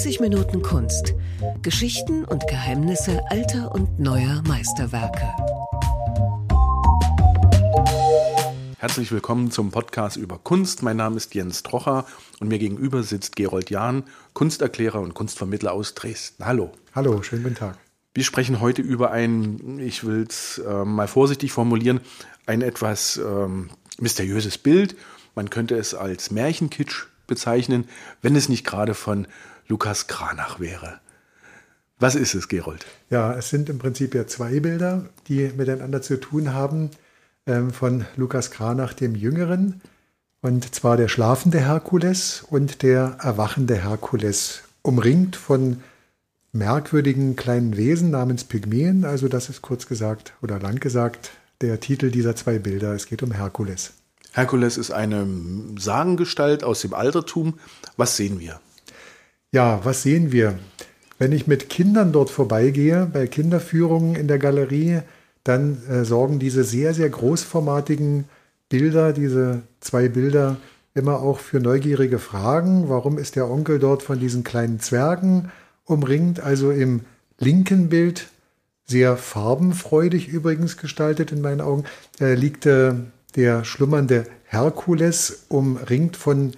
30 Minuten Kunst. Geschichten und Geheimnisse alter und neuer Meisterwerke. Herzlich willkommen zum Podcast über Kunst. Mein Name ist Jens Trocher und mir gegenüber sitzt Gerold Jahn, Kunsterklärer und Kunstvermittler aus Dresden. Hallo. Hallo, schönen guten Tag. Wir sprechen heute über ein, ich will es äh, mal vorsichtig formulieren, ein etwas ähm, mysteriöses Bild. Man könnte es als Märchenkitsch bezeichnen, wenn es nicht gerade von Lukas Kranach wäre. Was ist es, Gerold? Ja, es sind im Prinzip ja zwei Bilder, die miteinander zu tun haben, ähm, von Lukas Kranach dem Jüngeren. Und zwar der schlafende Herkules und der erwachende Herkules, umringt von merkwürdigen kleinen Wesen namens Pygmäen. Also das ist kurz gesagt oder lang gesagt der Titel dieser zwei Bilder. Es geht um Herkules. Herkules ist eine Sagengestalt aus dem Altertum. Was sehen wir? Ja, was sehen wir? Wenn ich mit Kindern dort vorbeigehe, bei Kinderführungen in der Galerie, dann äh, sorgen diese sehr, sehr großformatigen Bilder, diese zwei Bilder, immer auch für neugierige Fragen. Warum ist der Onkel dort von diesen kleinen Zwergen umringt? Also im linken Bild, sehr farbenfreudig übrigens gestaltet in meinen Augen, äh, liegt äh, der schlummernde Herkules, umringt von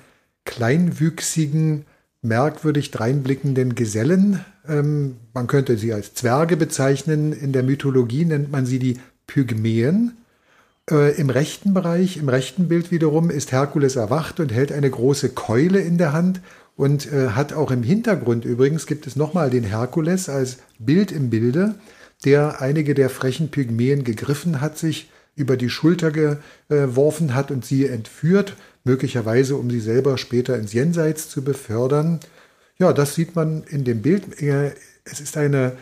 kleinwüchsigen, merkwürdig dreinblickenden Gesellen. Ähm, man könnte sie als Zwerge bezeichnen. In der Mythologie nennt man sie die Pygmäen. Äh, Im rechten Bereich, im rechten Bild wiederum, ist Herkules erwacht und hält eine große Keule in der Hand und äh, hat auch im Hintergrund übrigens gibt es nochmal den Herkules als Bild im Bilde, der einige der frechen Pygmäen gegriffen hat, sich über die Schulter geworfen hat und sie entführt, möglicherweise um sie selber später ins Jenseits zu befördern. Ja, das sieht man in dem Bild. Es ist eine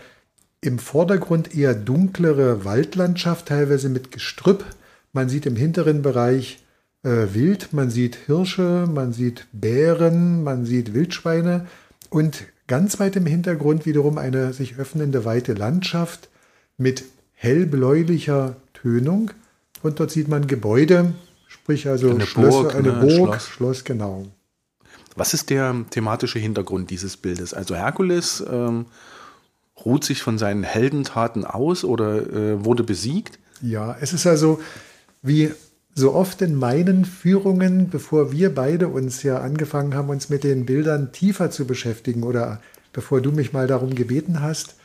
im Vordergrund eher dunklere Waldlandschaft, teilweise mit Gestrüpp. Man sieht im hinteren Bereich äh, Wild, man sieht Hirsche, man sieht Bären, man sieht Wildschweine und ganz weit im Hintergrund wiederum eine sich öffnende weite Landschaft mit hellbläulicher Tönung. Und dort sieht man Gebäude, sprich also eine Schlösser, Burg, eine ne, Burg, Schloss. Schloss. genau. Was ist der thematische Hintergrund dieses Bildes? Also Herkules ähm, ruht sich von seinen Heldentaten aus oder äh, wurde besiegt? Ja, es ist also wie so oft in meinen Führungen, bevor wir beide uns ja angefangen haben, uns mit den Bildern tiefer zu beschäftigen oder bevor du mich mal darum gebeten hast,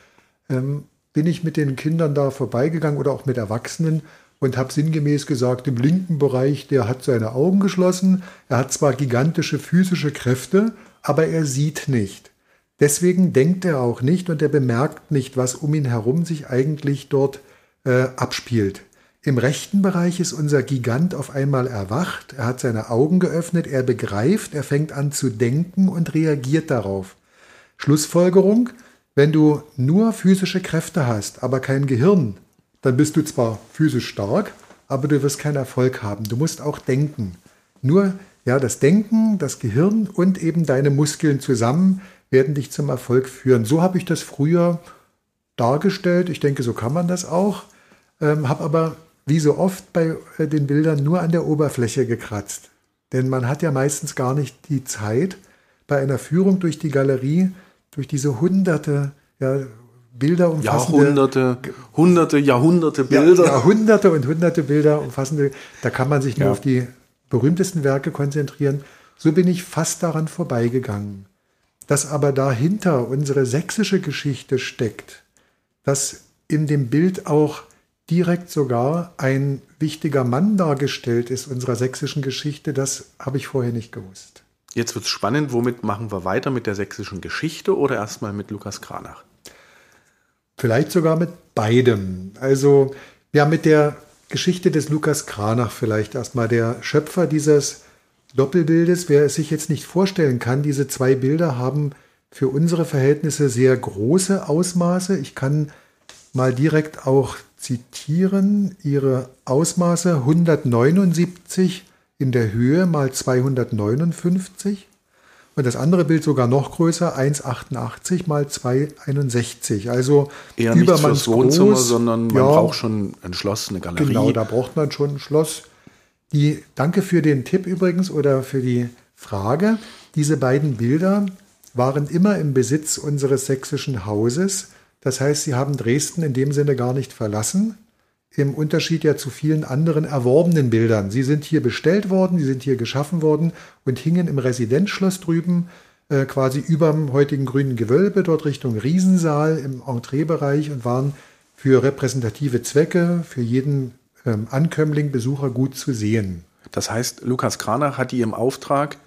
ähm, bin ich mit den Kindern da vorbeigegangen oder auch mit Erwachsenen und habe sinngemäß gesagt, im linken Bereich, der hat seine Augen geschlossen, er hat zwar gigantische physische Kräfte, aber er sieht nicht. Deswegen denkt er auch nicht und er bemerkt nicht, was um ihn herum sich eigentlich dort äh, abspielt. Im rechten Bereich ist unser Gigant auf einmal erwacht, er hat seine Augen geöffnet, er begreift, er fängt an zu denken und reagiert darauf. Schlussfolgerung, wenn du nur physische Kräfte hast, aber kein Gehirn, dann bist du zwar physisch stark, aber du wirst keinen Erfolg haben. Du musst auch denken. Nur ja, das Denken, das Gehirn und eben deine Muskeln zusammen werden dich zum Erfolg führen. So habe ich das früher dargestellt. Ich denke, so kann man das auch. Ähm, habe aber wie so oft bei äh, den Bildern nur an der Oberfläche gekratzt. Denn man hat ja meistens gar nicht die Zeit, bei einer Führung durch die Galerie, durch diese hunderte, ja, Bilder umfassende. Jahrhunderte, hunderte, Jahrhunderte Bilder. Ja, Jahrhunderte und hunderte Bilder umfassende. Da kann man sich nur Ja. auf die berühmtesten Werke konzentrieren. So bin ich fast daran vorbeigegangen. Dass aber dahinter unsere sächsische Geschichte steckt, dass in dem Bild auch direkt sogar ein wichtiger Mann dargestellt ist unserer sächsischen Geschichte, das habe ich vorher nicht gewusst. Jetzt wird es spannend. Womit machen wir weiter? Mit der sächsischen Geschichte oder erstmal mit Lukas Kranach? Vielleicht sogar mit beidem. Also ja, mit der Geschichte des Lukas Kranach vielleicht erstmal. Der Schöpfer dieses Doppelbildes, wer es sich jetzt nicht vorstellen kann, diese zwei Bilder haben für unsere Verhältnisse sehr große Ausmaße. Ich kann mal direkt auch zitieren. Ihre Ausmaße 179 in der Höhe mal 259. Und das andere Bild sogar noch größer, 1,88 mal 2,61. Also Eher nicht fürs Wohnzimmer, groß. sondern man Ja, braucht schon ein Schloss, eine Galerie. Genau, da braucht man schon ein Schloss. Die, danke für den Tipp übrigens oder für die Frage. Diese beiden Bilder waren immer im Besitz unseres sächsischen Hauses. Das heißt, sie haben Dresden in dem Sinne gar nicht verlassen, im Unterschied ja zu vielen anderen erworbenen Bildern. Sie sind hier bestellt worden, sie sind hier geschaffen worden und hingen im Residenzschloss drüben, äh, quasi überm heutigen grünen Gewölbe, dort Richtung Riesensaal im Entreebereich und waren für repräsentative Zwecke, für jeden ähm, Ankömmling, Besucher gut zu sehen. Das heißt, Lukas Kranach hat die im Auftrag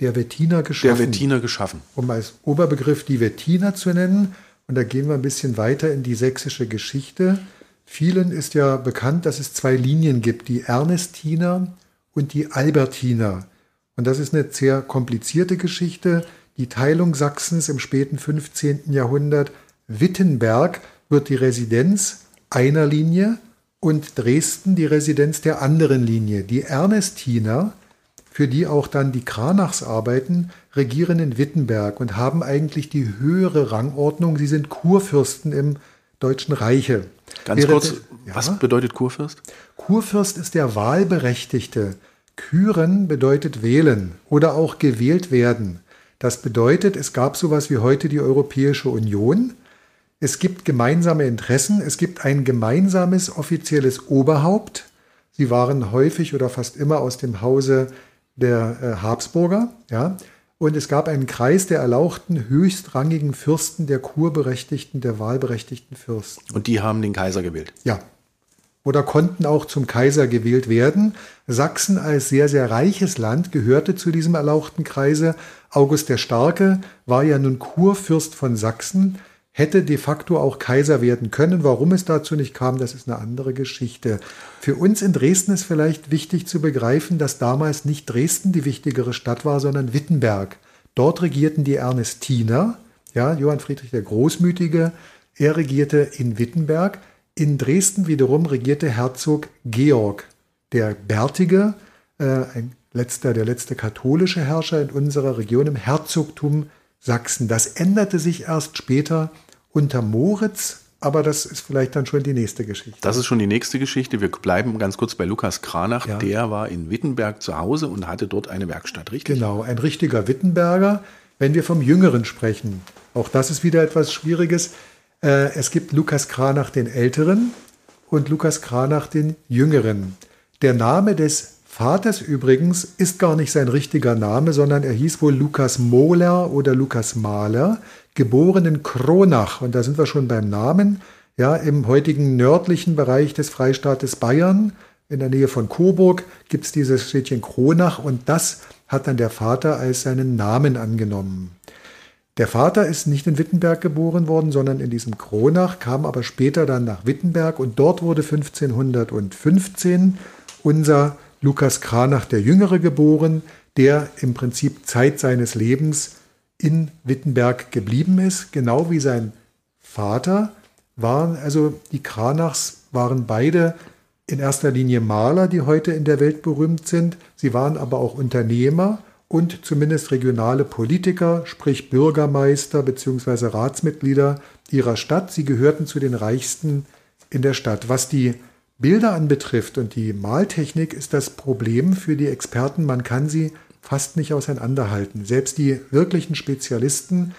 der Wettiner geschaffen. Der Wettiner geschaffen. Um als Oberbegriff die Wettiner zu nennen. Und da gehen wir ein bisschen weiter in die sächsische Geschichte. Vielen ist ja bekannt, dass es zwei Linien gibt, die Ernestiner und die Albertiner. Und das ist eine sehr komplizierte Geschichte. Die Teilung Sachsens im späten 15. Jahrhundert. Wittenberg wird die Residenz einer Linie und Dresden die Residenz der anderen Linie. Die Ernestiner, für die auch dann die Kranachs arbeiten, regieren in Wittenberg und haben eigentlich die höhere Rangordnung. Sie sind Kurfürsten im Deutschen Reiche. Ganz Während kurz, ja, was bedeutet Kurfürst? Kurfürst ist der Wahlberechtigte. Küren bedeutet wählen oder auch gewählt werden. Das bedeutet, es gab sowas wie heute die Europäische Union. Es gibt gemeinsame Interessen, es gibt ein gemeinsames offizielles Oberhaupt. Sie waren häufig oder fast immer aus dem Hause der äh, Habsburger, ja. Und es gab einen Kreis der erlauchten höchstrangigen Fürsten, der kurberechtigten, der wahlberechtigten Fürsten. Und die haben den Kaiser gewählt. Ja. Oder konnten auch zum Kaiser gewählt werden. Sachsen als sehr, sehr reiches Land gehörte zu diesem erlauchten Kreise. August der Starke war ja nun Kurfürst von Sachsen hätte de facto auch Kaiser werden können. Warum es dazu nicht kam, das ist eine andere Geschichte. Für uns in Dresden ist vielleicht wichtig zu begreifen, dass damals nicht Dresden die wichtigere Stadt war, sondern Wittenberg. Dort regierten die Ernestiner, ja, Johann Friedrich der Großmütige, er regierte in Wittenberg. In Dresden wiederum regierte Herzog Georg, der Bärtige, äh, ein letzter, der letzte katholische Herrscher in unserer Region im Herzogtum Sachsen. Das änderte sich erst später unter Moritz, aber das ist vielleicht dann schon die nächste Geschichte. Das ist schon die nächste Geschichte. Wir bleiben ganz kurz bei Lukas Kranach. Ja. Der war in Wittenberg zu Hause und hatte dort eine Werkstatt, richtig? Genau, ein richtiger Wittenberger. Wenn wir vom Jüngeren sprechen, auch das ist wieder etwas Schwieriges. Äh, es gibt Lukas Kranach den Älteren und Lukas Kranach den Jüngeren. Der Name des Vaters übrigens ist gar nicht sein richtiger Name, sondern er hieß wohl Lukas Mohler oder Lukas Mahler, geboren in Kronach. Und da sind wir schon beim Namen, ja, im heutigen nördlichen Bereich des Freistaates Bayern, in der Nähe von Coburg, gibt es dieses Städtchen Kronach und das hat dann der Vater als seinen Namen angenommen. Der Vater ist nicht in Wittenberg geboren worden, sondern in diesem Kronach, kam aber später dann nach Wittenberg und dort wurde 1515 unser Lukas Kranach der Jüngere geboren, der im Prinzip Zeit seines Lebens in Wittenberg geblieben ist, genau wie sein Vater waren, also die Kranachs waren beide in erster Linie Maler, die heute in der Welt berühmt sind. Sie waren aber auch Unternehmer und zumindest regionale Politiker, sprich Bürgermeister bzw. Ratsmitglieder ihrer Stadt. Sie gehörten zu den reichsten in der Stadt. Was die Bilder anbetrifft und die Maltechnik ist das Problem für die Experten, man kann sie fast nicht auseinanderhalten. Selbst die wirklichen Spezialisten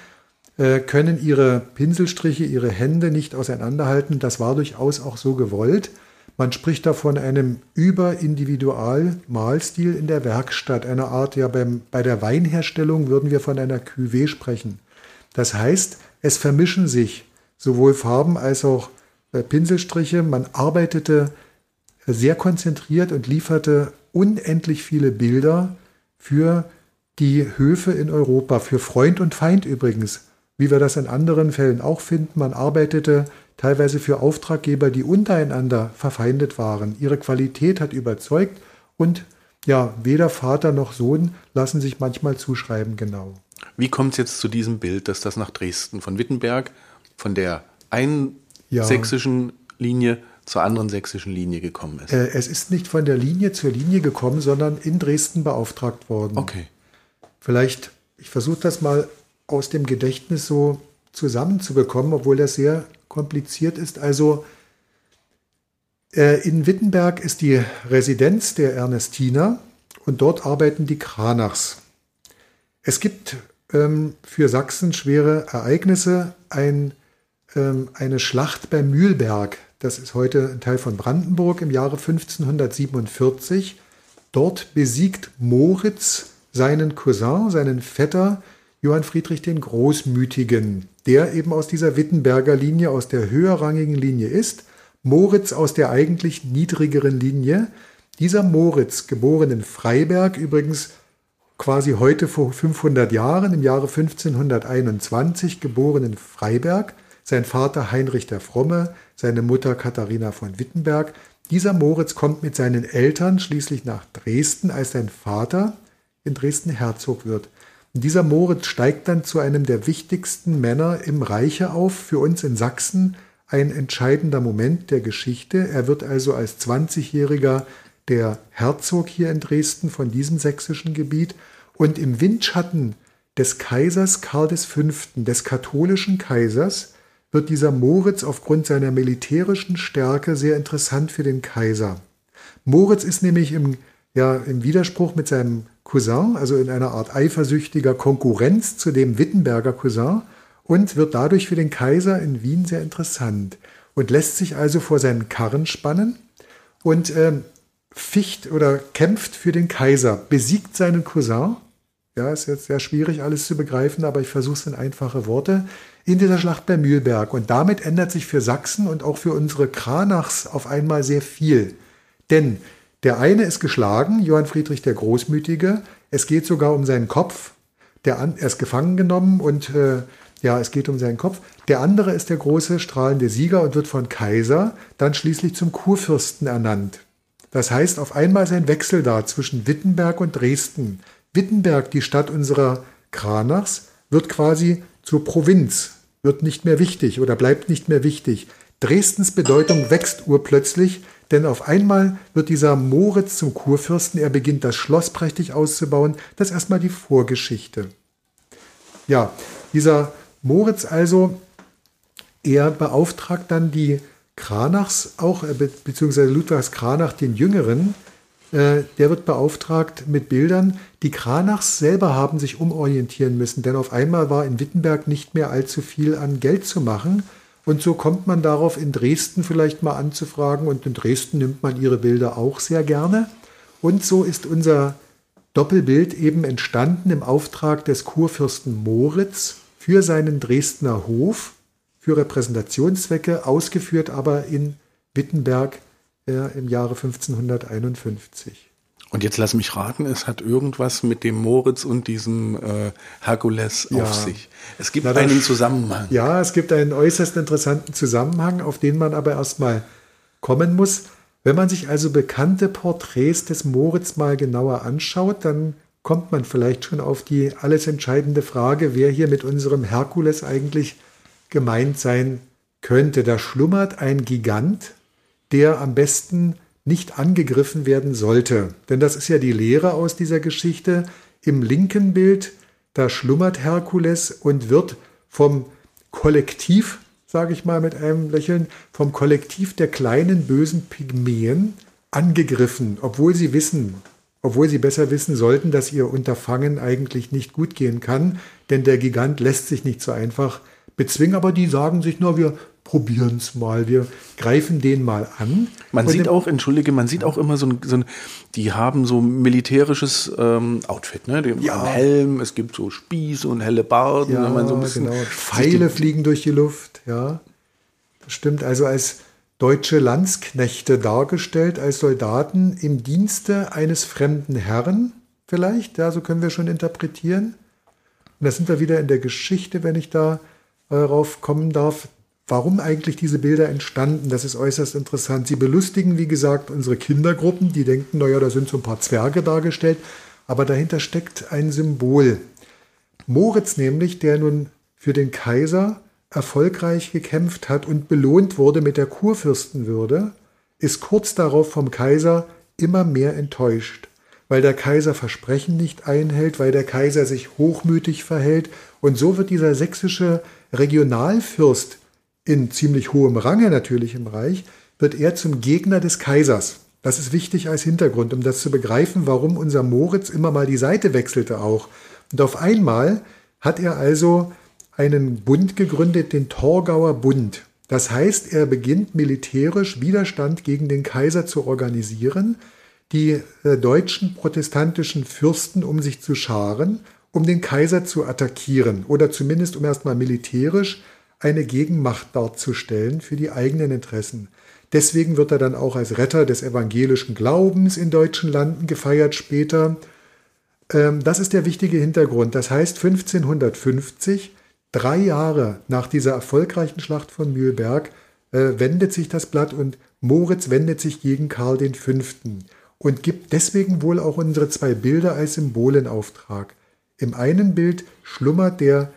äh, können ihre Pinselstriche, ihre Hände nicht auseinanderhalten. Das war durchaus auch so gewollt. Man spricht da von einem Überindividual-Malstil in der Werkstatt, einer Art, ja, beim, bei der Weinherstellung würden wir von einer Cuvée sprechen. Das heißt, es vermischen sich sowohl Farben als auch Pinselstriche. Man arbeitete sehr konzentriert und lieferte unendlich viele Bilder für die Höfe in Europa, für Freund und Feind übrigens, wie wir das in anderen Fällen auch finden. Man arbeitete teilweise für Auftraggeber, die untereinander verfeindet waren. Ihre Qualität hat überzeugt und ja, weder Vater noch Sohn lassen sich manchmal zuschreiben genau. Wie kommt es jetzt zu diesem Bild, dass das nach Dresden von Wittenberg, von der einen ja. sächsischen Linie zur anderen sächsischen Linie gekommen ist. Äh, es ist nicht von der Linie zur Linie gekommen, sondern in Dresden beauftragt worden. Okay. Vielleicht, ich versuche das mal aus dem Gedächtnis so zusammenzubekommen, obwohl das sehr kompliziert ist. Also äh, in Wittenberg ist die Residenz der Ernestiner und dort arbeiten die Kranachs. Es gibt ähm, für Sachsen schwere Ereignisse. Ein, eine Schlacht bei Mühlberg, das ist heute ein Teil von Brandenburg im Jahre 1547. Dort besiegt Moritz seinen Cousin, seinen Vetter Johann Friedrich den Großmütigen, der eben aus dieser Wittenberger Linie, aus der höherrangigen Linie ist. Moritz aus der eigentlich niedrigeren Linie. Dieser Moritz, geboren in Freiberg, übrigens quasi heute vor 500 Jahren, im Jahre 1521, geboren in Freiberg, sein Vater Heinrich der Fromme, seine Mutter Katharina von Wittenberg. Dieser Moritz kommt mit seinen Eltern schließlich nach Dresden, als sein Vater in Dresden Herzog wird. Und dieser Moritz steigt dann zu einem der wichtigsten Männer im Reiche auf, für uns in Sachsen ein entscheidender Moment der Geschichte. Er wird also als 20-Jähriger der Herzog hier in Dresden von diesem sächsischen Gebiet und im Windschatten des Kaisers Karl V., des katholischen Kaisers, wird dieser Moritz aufgrund seiner militärischen Stärke sehr interessant für den Kaiser. Moritz ist nämlich im, ja, im Widerspruch mit seinem Cousin, also in einer Art eifersüchtiger Konkurrenz zu dem Wittenberger Cousin und wird dadurch für den Kaiser in Wien sehr interessant und lässt sich also vor seinen Karren spannen und äh, ficht oder kämpft für den Kaiser, besiegt seinen Cousin. Ja, ist jetzt sehr schwierig alles zu begreifen, aber ich versuche es in einfache Worte in dieser Schlacht bei Mühlberg. Und damit ändert sich für Sachsen und auch für unsere Kranachs auf einmal sehr viel. Denn der eine ist geschlagen, Johann Friedrich der Großmütige. Es geht sogar um seinen Kopf. Der, er ist gefangen genommen und äh, ja, es geht um seinen Kopf. Der andere ist der große strahlende Sieger und wird von Kaiser dann schließlich zum Kurfürsten ernannt. Das heißt, auf einmal ist ein Wechsel da zwischen Wittenberg und Dresden. Wittenberg, die Stadt unserer Kranachs, wird quasi zur Provinz wird nicht mehr wichtig oder bleibt nicht mehr wichtig. Dresdens Bedeutung wächst urplötzlich, denn auf einmal wird dieser Moritz zum Kurfürsten, er beginnt das Schloss prächtig auszubauen. Das ist erstmal die Vorgeschichte. Ja, dieser Moritz also, er beauftragt dann die Kranachs auch, äh, beziehungsweise Ludwigs Kranach, den Jüngeren, der wird beauftragt mit Bildern. Die Kranachs selber haben sich umorientieren müssen, denn auf einmal war in Wittenberg nicht mehr allzu viel an Geld zu machen. Und so kommt man darauf, in Dresden vielleicht mal anzufragen. Und in Dresden nimmt man ihre Bilder auch sehr gerne. Und so ist unser Doppelbild eben entstanden im Auftrag des Kurfürsten Moritz für seinen Dresdner Hof, für Repräsentationszwecke, ausgeführt aber in Wittenberg äh, im Jahre 1551. Und jetzt lass mich raten, es hat irgendwas mit dem Moritz und diesem äh, Herkules ja. auf sich. Es gibt Na, einen Zusammenhang. Ja, es gibt einen äußerst interessanten Zusammenhang, auf den man aber erstmal kommen muss. Wenn man sich also bekannte Porträts des Moritz mal genauer anschaut, dann kommt man vielleicht schon auf die alles entscheidende Frage, wer hier mit unserem Herkules eigentlich gemeint sein könnte. Da schlummert ein Gigant, der am besten nicht angegriffen werden sollte. Denn das ist ja die Lehre aus dieser Geschichte. Im linken Bild, da schlummert Herkules und wird vom Kollektiv, sage ich mal mit einem Lächeln, vom Kollektiv der kleinen bösen Pygmäen angegriffen, obwohl sie wissen, obwohl sie besser wissen sollten, dass ihr Unterfangen eigentlich nicht gut gehen kann, denn der Gigant lässt sich nicht so einfach bezwingen, aber die sagen sich nur, wir probieren es mal, wir greifen den mal an. Man sieht auch, entschuldige, man sieht auch immer so ein, so ein die haben so militärisches ähm, Outfit, ne? Die ja. Helm, es gibt so Spieße und helle Barden, ja, man so ein bisschen. Genau. Pfeile fliegen durch die Luft, ja. Das stimmt, also als deutsche Landsknechte dargestellt, als Soldaten im Dienste eines fremden Herrn, vielleicht, ja, so können wir schon interpretieren. Und da sind wir wieder in der Geschichte, wenn ich da darauf kommen darf, warum eigentlich diese Bilder entstanden. Das ist äußerst interessant. Sie belustigen, wie gesagt, unsere Kindergruppen, die denken, naja, da sind so ein paar Zwerge dargestellt, aber dahinter steckt ein Symbol. Moritz nämlich, der nun für den Kaiser erfolgreich gekämpft hat und belohnt wurde mit der Kurfürstenwürde, ist kurz darauf vom Kaiser immer mehr enttäuscht, weil der Kaiser Versprechen nicht einhält, weil der Kaiser sich hochmütig verhält und so wird dieser sächsische Regionalfürst in ziemlich hohem Range natürlich im Reich, wird er zum Gegner des Kaisers. Das ist wichtig als Hintergrund, um das zu begreifen, warum unser Moritz immer mal die Seite wechselte auch. Und auf einmal hat er also einen Bund gegründet, den Torgauer Bund. Das heißt, er beginnt militärisch Widerstand gegen den Kaiser zu organisieren, die äh, deutschen protestantischen Fürsten um sich zu scharen, um den Kaiser zu attackieren oder zumindest um erstmal militärisch eine Gegenmacht darzustellen für die eigenen Interessen. Deswegen wird er dann auch als Retter des evangelischen Glaubens in deutschen Landen gefeiert später. Ähm, das ist der wichtige Hintergrund. Das heißt, 1550, drei Jahre nach dieser erfolgreichen Schlacht von Mühlberg, äh, wendet sich das Blatt und Moritz wendet sich gegen Karl V. und gibt deswegen wohl auch unsere zwei Bilder als Symbol in Auftrag. Im einen Bild schlummert der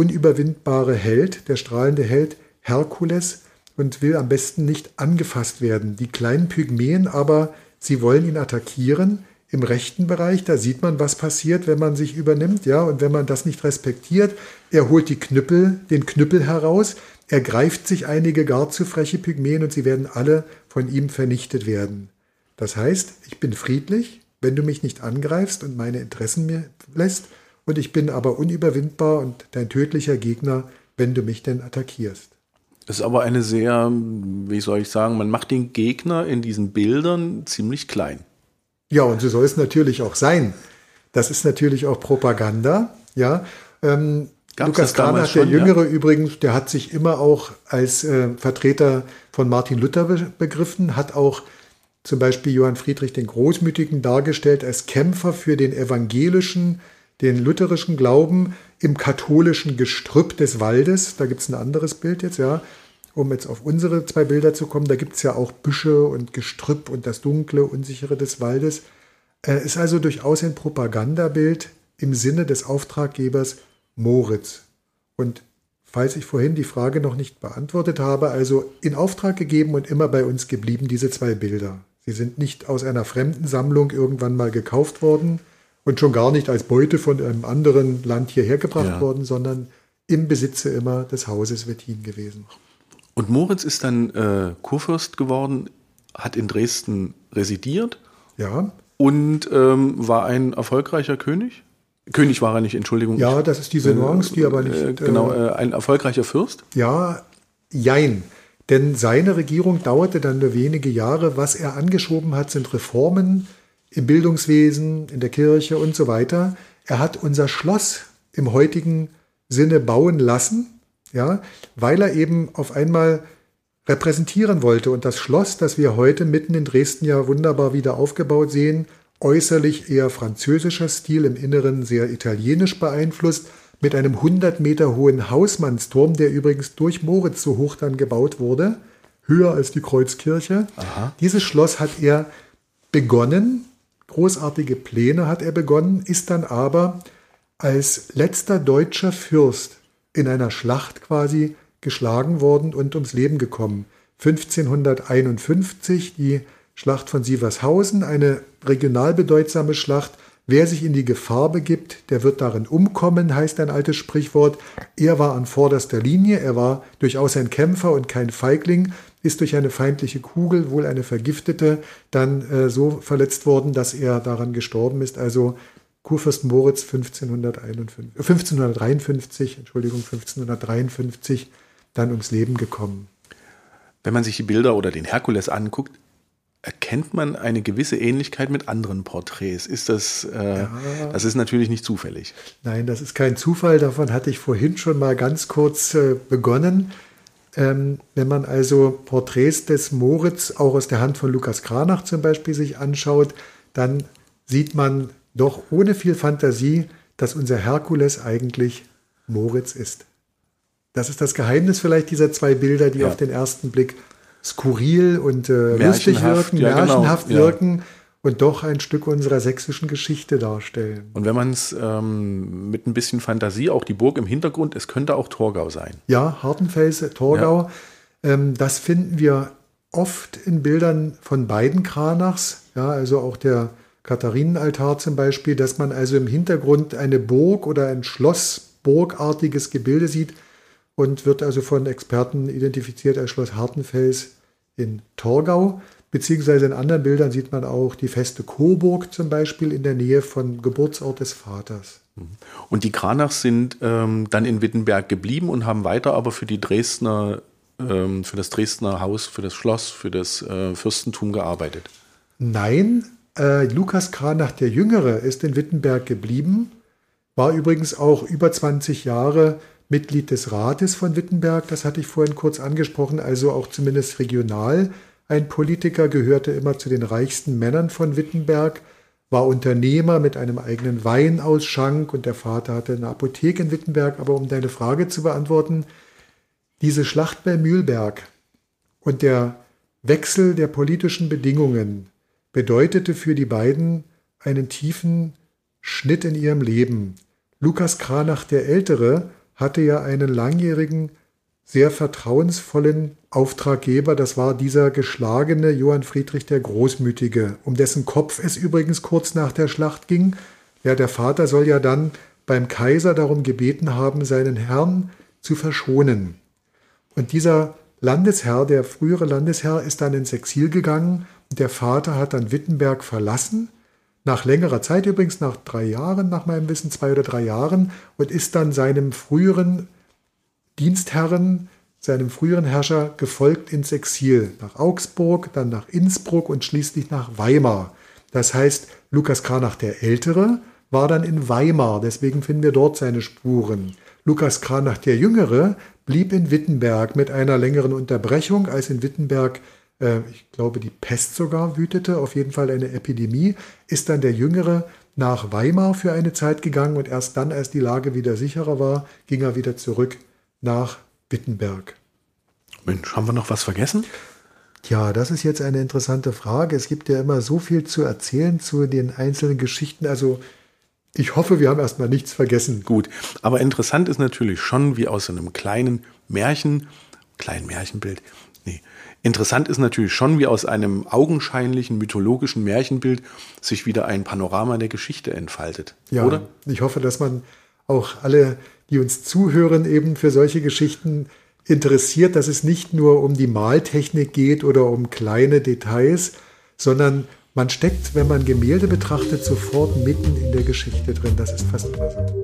unüberwindbare Held, der strahlende Held Herkules und will am besten nicht angefasst werden. Die kleinen Pygmäen aber, sie wollen ihn attackieren im rechten Bereich. Da sieht man, was passiert, wenn man sich übernimmt, ja, und wenn man das nicht respektiert. Er holt die Knüppel, den Knüppel heraus. Er greift sich einige gar zu freche Pygmäen und sie werden alle von ihm vernichtet werden. Das heißt, ich bin friedlich, wenn du mich nicht angreifst und meine Interessen mir lässt, und ich bin aber unüberwindbar und dein tödlicher Gegner, wenn du mich denn attackierst. Das ist aber eine sehr, wie soll ich sagen, man macht den Gegner in diesen Bildern ziemlich klein. Ja, und so soll es natürlich auch sein. Das ist natürlich auch Propaganda. Ja, ähm, Lukas Kranach, der Jüngere ja? übrigens, der hat sich immer auch als äh, Vertreter von Martin Luther be begriffen, hat auch zum Beispiel Johann Friedrich den Großmütigen dargestellt als Kämpfer für den evangelischen den lutherischen Glauben im katholischen Gestrüpp des Waldes. Da gibt es ein anderes Bild jetzt, ja. Um jetzt auf unsere zwei Bilder zu kommen, da gibt es ja auch Büsche und Gestrüpp und das Dunkle, Unsichere des Waldes. Äh, ist also durchaus ein Propagandabild im Sinne des Auftraggebers Moritz. Und falls ich vorhin die Frage noch nicht beantwortet habe, also in Auftrag gegeben und immer bei uns geblieben, diese zwei Bilder. Sie sind nicht aus einer fremden Sammlung irgendwann mal gekauft worden, und schon gar nicht als Beute von einem anderen Land hierher gebracht ja. worden, sondern im Besitze immer des Hauses Wettin gewesen. Und Moritz ist dann äh, Kurfürst geworden, hat in Dresden residiert. Ja. Und ähm, war ein erfolgreicher König? König war er nicht, Entschuldigung. Ja, das ist diese Nuance, die aber nicht. Äh, genau, äh, ein erfolgreicher Fürst? Ja, jein. Denn seine Regierung dauerte dann nur wenige Jahre. Was er angeschoben hat, sind Reformen, im Bildungswesen, in der Kirche und so weiter. Er hat unser Schloss im heutigen Sinne bauen lassen, ja, weil er eben auf einmal repräsentieren wollte. Und das Schloss, das wir heute mitten in Dresden ja wunderbar wieder aufgebaut sehen, äußerlich eher französischer Stil, im Inneren sehr italienisch beeinflusst, mit einem 100 Meter hohen Hausmannsturm, der übrigens durch Moritz so hoch dann gebaut wurde, höher als die Kreuzkirche. Aha. Dieses Schloss hat er begonnen großartige Pläne hat er begonnen, ist dann aber als letzter deutscher Fürst in einer Schlacht quasi geschlagen worden und ums Leben gekommen. 1551 die Schlacht von Sievershausen, eine regional bedeutsame Schlacht. Wer sich in die Gefahr begibt, der wird darin umkommen, heißt ein altes Sprichwort. Er war an vorderster Linie, er war durchaus ein Kämpfer und kein Feigling ist durch eine feindliche Kugel, wohl eine vergiftete, dann äh, so verletzt worden, dass er daran gestorben ist. Also Kurfürst Moritz 1551, 1553, äh, Entschuldigung, 1553 dann ums Leben gekommen. Wenn man sich die Bilder oder den Herkules anguckt, erkennt man eine gewisse Ähnlichkeit mit anderen Porträts. Ist das, äh, ja. das ist natürlich nicht zufällig. Nein, das ist kein Zufall. Davon hatte ich vorhin schon mal ganz kurz äh, begonnen. Ähm, wenn man also Porträts des Moritz auch aus der Hand von Lukas Kranach zum Beispiel sich anschaut, dann sieht man doch ohne viel Fantasie, dass unser Herkules eigentlich Moritz ist. Das ist das Geheimnis vielleicht dieser zwei Bilder, die ja. auf den ersten Blick skurril und äh, lustig wirken, ja, genau. märchenhaft genau. wirken und doch ein Stück unserer sächsischen Geschichte darstellen. Und wenn man es ähm, mit ein bisschen Fantasie, auch die Burg im Hintergrund, es könnte auch Torgau sein. Ja, Hartenfels, Torgau. Ja. Ähm, das finden wir oft in Bildern von beiden Kranachs, ja, also auch der Katharinenaltar zum Beispiel, dass man also im Hintergrund eine Burg oder ein Schloss, burgartiges Gebilde sieht und wird also von Experten identifiziert als Schloss Hartenfels in Torgau. Beziehungsweise in anderen Bildern sieht man auch die feste Coburg zum Beispiel in der Nähe vom Geburtsort des Vaters. Und die Kranachs sind ähm, dann in Wittenberg geblieben und haben weiter aber für die Dresdner, ähm, für das Dresdner Haus, für das Schloss, für das äh, Fürstentum gearbeitet. Nein, äh, Lukas Kranach der Jüngere ist in Wittenberg geblieben, war übrigens auch über 20 Jahre Mitglied des Rates von Wittenberg, das hatte ich vorhin kurz angesprochen, also auch zumindest regional ein Politiker, gehörte immer zu den reichsten Männern von Wittenberg, war Unternehmer mit einem eigenen Weinausschank und der Vater hatte eine Apotheke in Wittenberg. Aber um deine Frage zu beantworten, diese Schlacht bei Mühlberg und der Wechsel der politischen Bedingungen bedeutete für die beiden einen tiefen Schnitt in ihrem Leben. Lukas Kranach der Ältere hatte ja einen langjährigen, sehr vertrauensvollen Auftraggeber, das war dieser geschlagene Johann Friedrich der Großmütige, um dessen Kopf es übrigens kurz nach der Schlacht ging. Ja, der Vater soll ja dann beim Kaiser darum gebeten haben, seinen Herrn zu verschonen. Und dieser Landesherr, der frühere Landesherr, ist dann ins Exil gegangen und der Vater hat dann Wittenberg verlassen, nach längerer Zeit übrigens, nach drei Jahren, nach meinem Wissen, zwei oder drei Jahren, und ist dann seinem früheren Dienstherren seinem früheren Herrscher gefolgt ins Exil, nach Augsburg, dann nach Innsbruck und schließlich nach Weimar. Das heißt, Lukas Kranach der Ältere war dann in Weimar, deswegen finden wir dort seine Spuren. Lukas Kranach der Jüngere blieb in Wittenberg mit einer längeren Unterbrechung, als in Wittenberg, äh, ich glaube, die Pest sogar wütete, auf jeden Fall eine Epidemie, ist dann der Jüngere nach Weimar für eine Zeit gegangen und erst dann, als die Lage wieder sicherer war, ging er wieder zurück nach Wittenberg. Mensch, haben wir noch was vergessen? Ja, das ist jetzt eine interessante Frage. Es gibt ja immer so viel zu erzählen zu den einzelnen Geschichten. Also ich hoffe, wir haben erstmal nichts vergessen. Gut, aber interessant ist natürlich schon, wie aus einem kleinen Märchen, kleinen Märchenbild, nee, interessant ist natürlich schon, wie aus einem augenscheinlichen mythologischen Märchenbild sich wieder ein Panorama der Geschichte entfaltet. Ja, oder? Ich hoffe, dass man auch alle die uns zuhören, eben für solche Geschichten interessiert, dass es nicht nur um die Maltechnik geht oder um kleine Details, sondern man steckt, wenn man Gemälde betrachtet, sofort mitten in der Geschichte drin. Das ist fast immer so.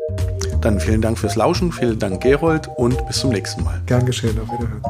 Dann vielen Dank fürs Lauschen, vielen Dank Gerold und bis zum nächsten Mal. Gern geschehen, auf Wiederhören.